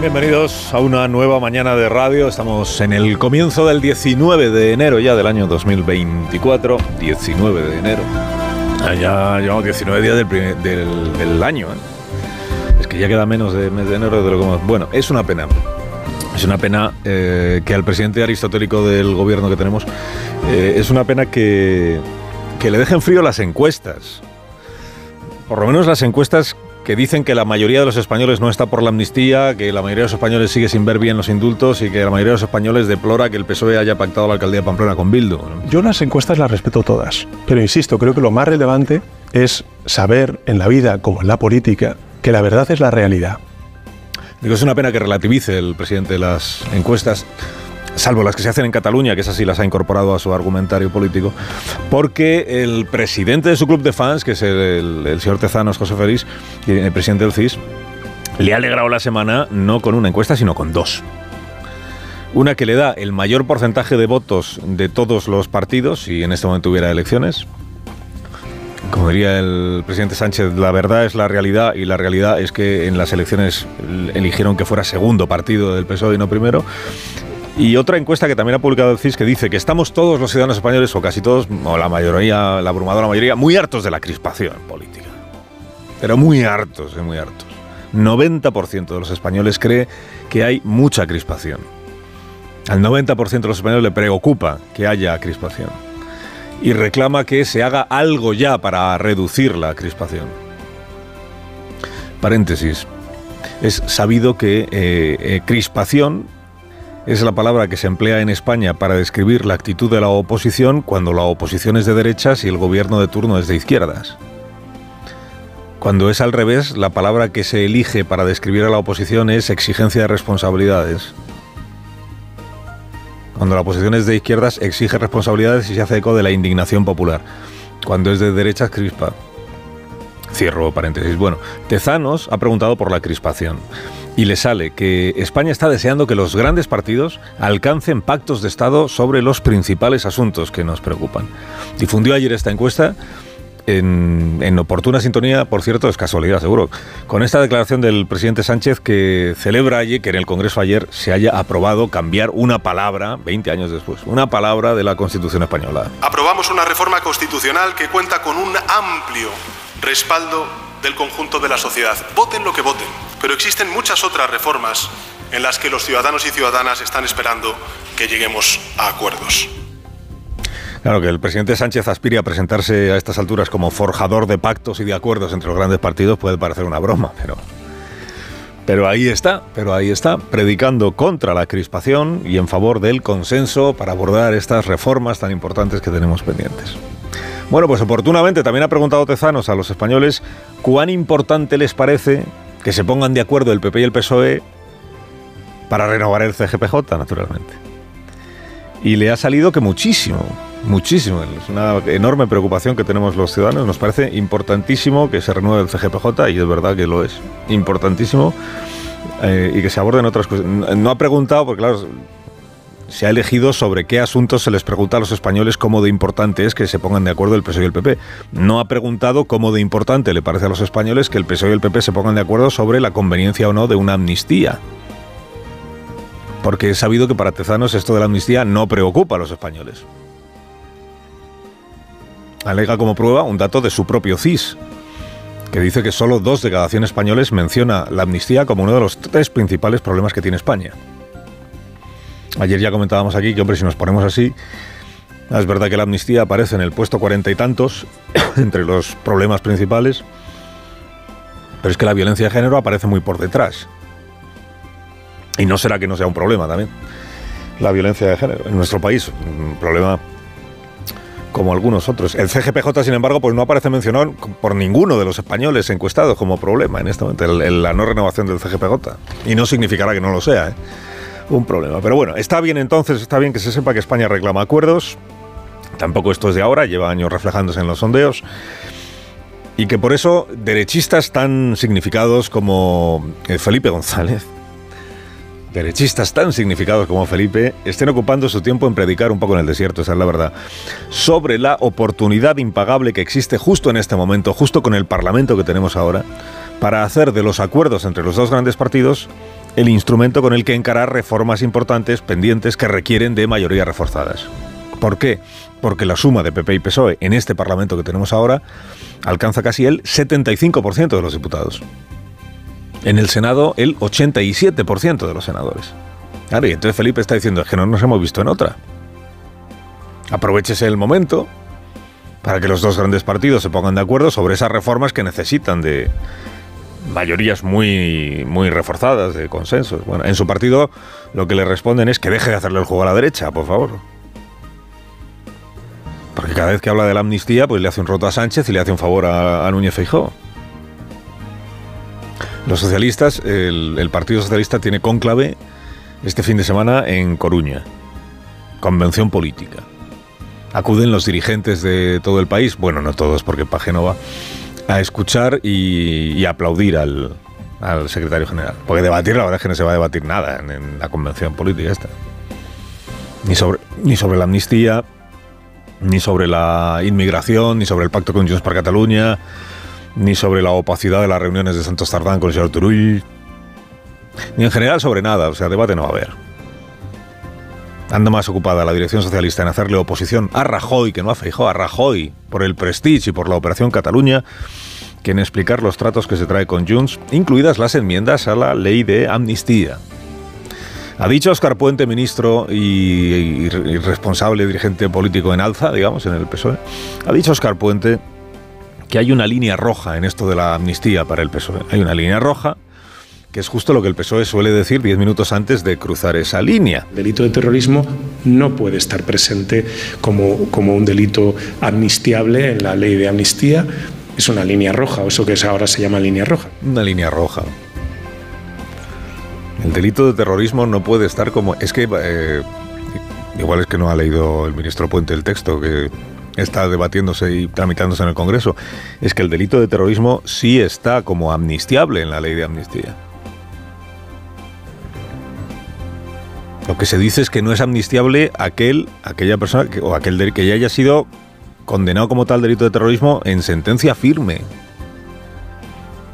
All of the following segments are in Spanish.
Bienvenidos a una nueva mañana de radio. Estamos en el comienzo del 19 de enero ya del año 2024. 19 de enero. Ah, ya llevamos 19 días del, del- año. ¿eh? Es que ya queda menos de mes de enero de lo que Bueno, es una pena. Es una pena eh, que al presidente aristotélico del gobierno que tenemos, eh, es una pena que, que le dejen frío las encuestas. Por lo menos las encuestas que dicen que la mayoría de los españoles no está por la amnistía, que la mayoría de los españoles sigue sin ver bien los indultos y que la mayoría de los españoles deplora que el PSOE haya pactado la alcaldía de Pamplona con Bildu. ¿no? Yo las encuestas las respeto todas, pero insisto, creo que lo más relevante es saber en la vida como en la política que la verdad es la realidad. Digo, es una pena que relativice el presidente las encuestas, salvo las que se hacen en Cataluña, que esas sí las ha incorporado a su argumentario político, porque el presidente de su club de fans, que es el, el- el señor Tezanos José Félix, y el presidente del CIS, le ha alegrado la semana no con una encuesta, sino con dos. Una que le da el mayor porcentaje de votos de todos los partidos, si en este momento hubiera elecciones. Como diría el presidente Sánchez, la verdad es la realidad y la realidad es que en las elecciones eligieron que fuera segundo partido del PSOE y no primero. Y otra encuesta que también ha publicado el CIS que dice que estamos todos los ciudadanos españoles, o casi todos, o la mayoría, la abrumadora mayoría, muy hartos de la crispación política. Pero muy hartos, eh, muy hartos. 90% de los españoles cree que hay mucha crispación. Al 90% de los españoles le preocupa que haya crispación. Y reclama que se haga algo ya para reducir la crispación. Paréntesis. Es sabido que eh, eh, crispación es la palabra que se emplea en España para describir la actitud de la oposición cuando la oposición es de derechas y el gobierno de turno es de izquierdas. Cuando es al revés, la palabra que se elige para describir a la oposición es exigencia de responsabilidades. Cuando la oposición es de izquierdas, exige responsabilidades y se hace eco de la indignación popular. Cuando es de derechas, crispa. Cierro paréntesis. Bueno, Tezanos ha preguntado por la crispación y le sale que España está deseando que los grandes partidos alcancen pactos de Estado sobre los principales asuntos que nos preocupan. Difundió ayer esta encuesta en, en oportuna sintonía, por cierto, es casualidad seguro, con esta declaración del presidente Sánchez que celebra allí que en el Congreso ayer se haya aprobado cambiar una palabra, 20 años después, una palabra de la Constitución española. aprobamos una reforma constitucional que cuenta con un amplio respaldo del conjunto de la sociedad. Voten lo que voten, pero existen muchas otras reformas en las que los ciudadanos y ciudadanas están esperando que lleguemos a acuerdos. Claro, que el presidente Sánchez aspire a presentarse a estas alturas como forjador de pactos y de acuerdos entre los grandes partidos puede parecer una broma, pero... Pero ahí está, pero ahí está, predicando contra la crispación y en favor del consenso para abordar estas reformas tan importantes que tenemos pendientes. Bueno, pues oportunamente también ha preguntado Tezanos a los españoles cuán importante les parece que se pongan de acuerdo el PP y el PSOE para renovar el CGPJ, naturalmente. Y le ha salido que muchísimo, muchísimo. Es una enorme preocupación que tenemos los ciudadanos. Nos parece importantísimo que se renueve el CGPJ y es verdad que lo es. Importantísimo. eh, y que se aborden otras cosas. No ha preguntado, porque claro, se ha elegido sobre qué asuntos se les pregunta a los españoles cómo de importante es que se pongan de acuerdo el PSOE y el PP. No ha preguntado cómo de importante le parece a los españoles que el PSOE y el PP se pongan de acuerdo sobre la conveniencia o no de una amnistía. Porque es sabido que para Tezanos esto de la amnistía no preocupa a los españoles. Alega como prueba un dato de su propio CIS, que dice que solo dos de cada 100 españoles menciona la amnistía como uno de los tres principales problemas que tiene España. Ayer ya comentábamos aquí que, hombre, si nos ponemos así, es verdad que la amnistía aparece en el puesto cuarenta y tantos entre los problemas principales, pero es que la violencia de género aparece muy por detrás. Y no será que no sea un problema también. La violencia de género en nuestro país, un problema como algunos otros. El CGPJ, sin embargo, pues no aparece mencionado por ninguno de los españoles encuestados como problema en este momento, el- la no renovación del CGPJ. Y no significará que no lo sea, ¿eh? Un problema. Pero bueno, está bien entonces, está bien que se sepa que España reclama acuerdos. Tampoco esto es de ahora, lleva años reflejándose en los sondeos. Y que por eso derechistas tan significados como eh, Felipe González, derechistas tan significados como Felipe estén ocupando su tiempo en predicar un poco en el desierto, esa es la verdad, sobre la oportunidad impagable que existe justo en este momento, justo con el Parlamento que tenemos ahora, para hacer de los acuerdos entre los dos grandes partidos el instrumento con el que encarar reformas importantes pendientes que requieren de mayorías reforzadas. ¿Por qué? Porque la suma de PP y PSOE en este Parlamento que tenemos ahora alcanza casi el 75% de los diputados. En el Senado, el 87% de los senadores. Claro, y entonces Felipe está diciendo, es que no nos hemos visto en otra. Aprovechese el momento para que los dos grandes partidos se pongan de acuerdo sobre esas reformas que necesitan de mayorías muy, muy reforzadas, de consensos. Bueno, en su partido lo que le responden es que deje de hacerle el juego a la derecha, por favor. Porque cada vez que habla de la amnistía, pues le hace un roto a Sánchez y le hace un favor a, Núñez Feijóo. Los socialistas, el, Partido Socialista tiene cónclave este fin de semana en Coruña, convención política. Acuden los dirigentes de todo el país, bueno, no todos porque para Génova, a escuchar y, aplaudir al, secretario general. Porque debatir, la verdad es que no se va a debatir nada en, la convención política esta. Ni sobre, ni sobre la amnistía, ni sobre la inmigración, ni sobre el pacto con Junts para Cataluña, ni sobre la opacidad de las reuniones de Santos Tardán con el señor Turull, ni en general sobre nada, o sea, debate no va a haber. Anda más ocupada la dirección socialista en hacerle oposición a Rajoy, que no a Feijó, a Rajoy, por el Prestige y por la Operación Cataluña, que en explicar los tratos que se trae con Junts, incluidas las enmiendas a la ley de amnistía. Ha dicho Oscar Puente, ministro y, y responsable dirigente político en alza, digamos, en el PSOE, ha dicho Oscar Puente que hay una línea roja en esto de la amnistía para el PSOE. Hay una línea roja que es justo lo que el PSOE suele decir diez minutos antes de cruzar esa línea. El delito de terrorismo no puede estar presente como, como un delito amnistiable en la ley de amnistía. Es una línea roja, o eso que ahora se llama línea roja. Una línea roja. El delito de terrorismo no puede estar como... Es que... Eh, igual es que no ha leído el ministro Puente el texto, que está debatiéndose y tramitándose en el Congreso, es que el delito de terrorismo sí está como amnistiable en la ley de amnistía. Lo que se dice es que no es amnistiable aquel, aquella persona o aquel que ya haya sido condenado como tal delito de terrorismo en sentencia firme.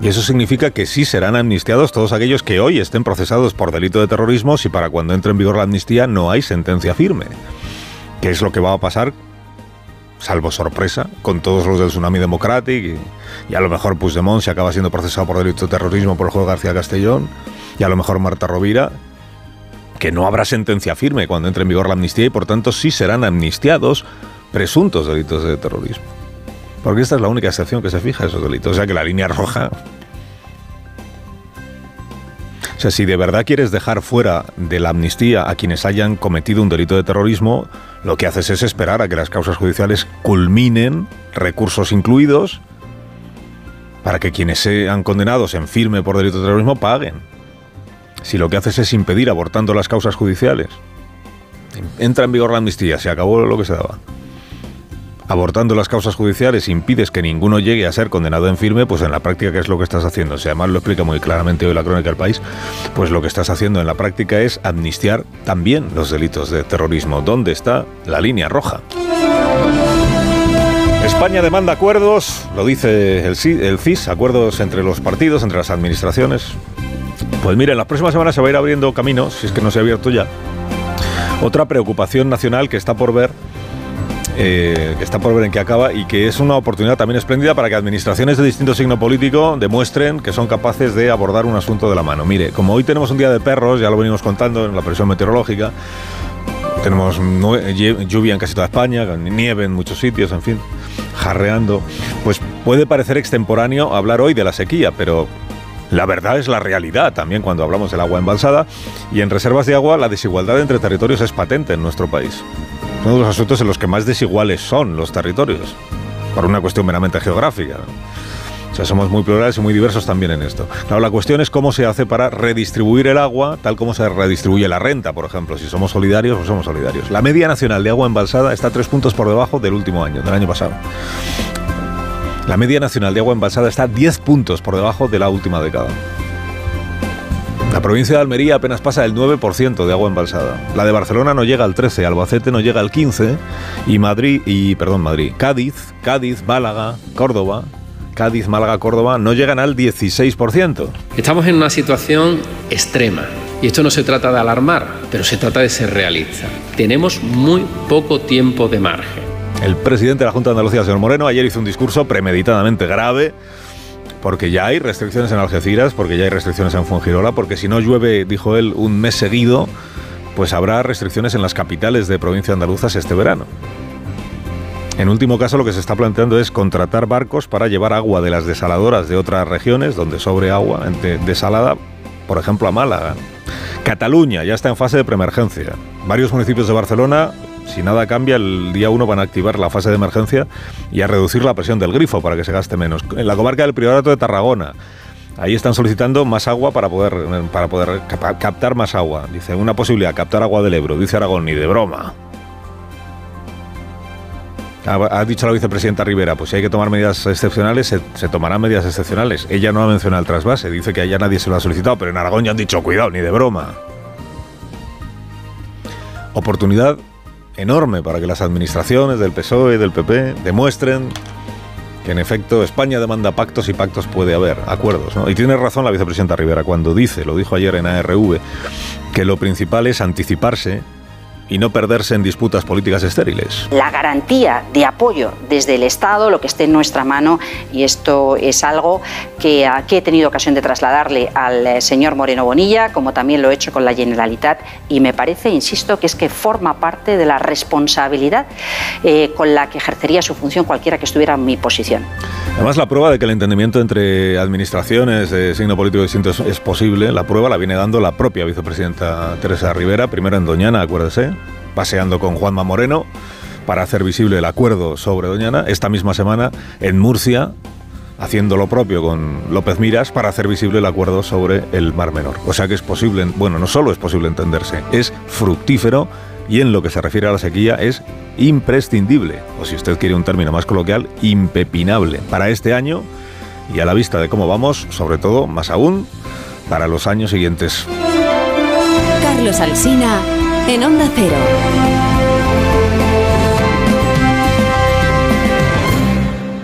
Y eso significa que sí serán amnistiados todos aquellos que hoy estén procesados por delito de terrorismo si para cuando entre en vigor la amnistía no hay sentencia firme. ¿Qué es lo que va a pasar salvo sorpresa, con todos los del Tsunami Democratic y, a lo mejor Puigdemont se acaba siendo procesado por delito de terrorismo por el de García Castellón y a lo mejor Marta Rovira, que no habrá sentencia firme cuando entre en vigor la amnistía y por tanto sí serán amnistiados presuntos delitos de terrorismo. Porque esta es la única excepción que se fija a esos delitos. O sea que la línea roja o sea, si de verdad quieres dejar fuera de la amnistía a quienes hayan cometido un delito de terrorismo, lo que haces es esperar a que las causas judiciales culminen, recursos incluidos, para que quienes sean condenados en firme por delito de terrorismo paguen. Si lo que haces es impedir abortando las causas judiciales, entra en vigor la amnistía, se acabó lo que se daba abortando las causas judiciales impides que ninguno llegue a ser condenado en firme, pues en la práctica, ¿qué es lo que estás haciendo? Si además lo explica muy claramente hoy la crónica del país, pues lo que estás haciendo en la práctica es amnistiar también los delitos de terrorismo. ¿Dónde está la línea roja? España demanda acuerdos, lo dice el CIS, acuerdos entre los partidos, entre las administraciones. Pues mire, en las próximas semanas se va a ir abriendo caminos, si es que no se ha abierto ya. Otra preocupación nacional que está por ver eh, que está por ver en qué acaba y que es una oportunidad también espléndida para que administraciones de distinto signo político demuestren que son capaces de abordar un asunto de la mano. Mire, como hoy tenemos un día de perros, ya lo venimos contando en la presión meteorológica, tenemos lluvia en casi toda España, nieve en muchos sitios, en fin, jarreando, pues puede parecer extemporáneo hablar hoy de la sequía, pero la verdad es la realidad también cuando hablamos del agua embalsada y en reservas de agua la desigualdad entre territorios es patente en nuestro país uno de los asuntos en los que más desiguales son los territorios, por una cuestión meramente geográfica. O sea, somos muy plurales y muy diversos también en esto. La cuestión es cómo se hace para redistribuir el agua, tal como se redistribuye la renta, por ejemplo. Si somos solidarios, pues somos solidarios. La media nacional de agua embalsada está tres puntos por debajo del último año, del año pasado. La media nacional de agua embalsada está 10 puntos por debajo de la última década. La provincia de Almería apenas pasa el 9% de agua embalsada. La de Barcelona no llega al 13, Albacete no llega al 15 y Madrid y perdón, Madrid, Cádiz, Cádiz, Málaga, Córdoba, Cádiz, Málaga, Córdoba no llegan al 16%. Estamos en una situación extrema y esto no se trata de alarmar, pero se trata de ser realista. Tenemos muy poco tiempo de margen. El presidente de la Junta de Andalucía, señor Moreno, ayer hizo un discurso premeditadamente grave porque ya hay restricciones en Algeciras, porque ya hay restricciones en Fuengirola, porque si no llueve, dijo él, un mes seguido, pues habrá restricciones en las capitales de provincia andaluzas este verano. En último caso, lo que se está planteando es contratar barcos para llevar agua de las desaladoras de otras regiones donde sobre agua desalada, por ejemplo a Málaga. Cataluña ya está en fase de preemergencia. Varios municipios de Barcelona si nada cambia, el día 1 van a activar la fase de emergencia y a reducir la presión del grifo para que se gaste menos. En la comarca del Priorato de Tarragona, ahí están solicitando más agua para poder, para poder captar más agua. Dice, una posibilidad, captar agua del Ebro. Dice Aragón, ni de broma. Ha, dicho la vicepresidenta Rivera, pues si hay que tomar medidas excepcionales, se, se, tomarán medidas excepcionales. Ella no ha mencionado el trasvase, dice que allá nadie se lo ha solicitado, pero en Aragón ya han dicho, cuidado, ni de broma. Oportunidad enorme para que las administraciones del PSOE y del PP demuestren que en efecto España demanda pactos y pactos puede haber, acuerdos. Y tiene razón la vicepresidenta Rivera cuando dice, lo dijo ayer en ARV, que lo principal es anticiparse y no perderse en disputas políticas estériles. La garantía de apoyo desde el Estado, lo que esté en nuestra mano, y esto es algo que aquí he tenido ocasión de trasladarle al eh, señor Moreno Bonilla, como también lo he hecho con la Generalitat, y me parece, insisto, que es que forma parte de la responsabilidad eh, con la que ejercería su función cualquiera que estuviera en mi posición. Además, la prueba de que el entendimiento entre administraciones de signo político distinto es posible, la prueba la viene dando la propia vicepresidenta Teresa Rivera, primero en Doñana, acuérdese, paseando con Juanma Moreno para hacer visible el acuerdo sobre Doñana. Esta misma semana en Murcia, haciendo lo propio con López Miras para hacer visible el acuerdo sobre el Mar Menor. O sea que es posible, bueno, no solo es posible entenderse, es fructífero y en lo que se refiere a la sequía es imprescindible, o si usted quiere un término más coloquial, impepinable para este año y a la vista de cómo vamos, sobre todo, más aún, para los años siguientes. Carlos Alsina en Onda Cero.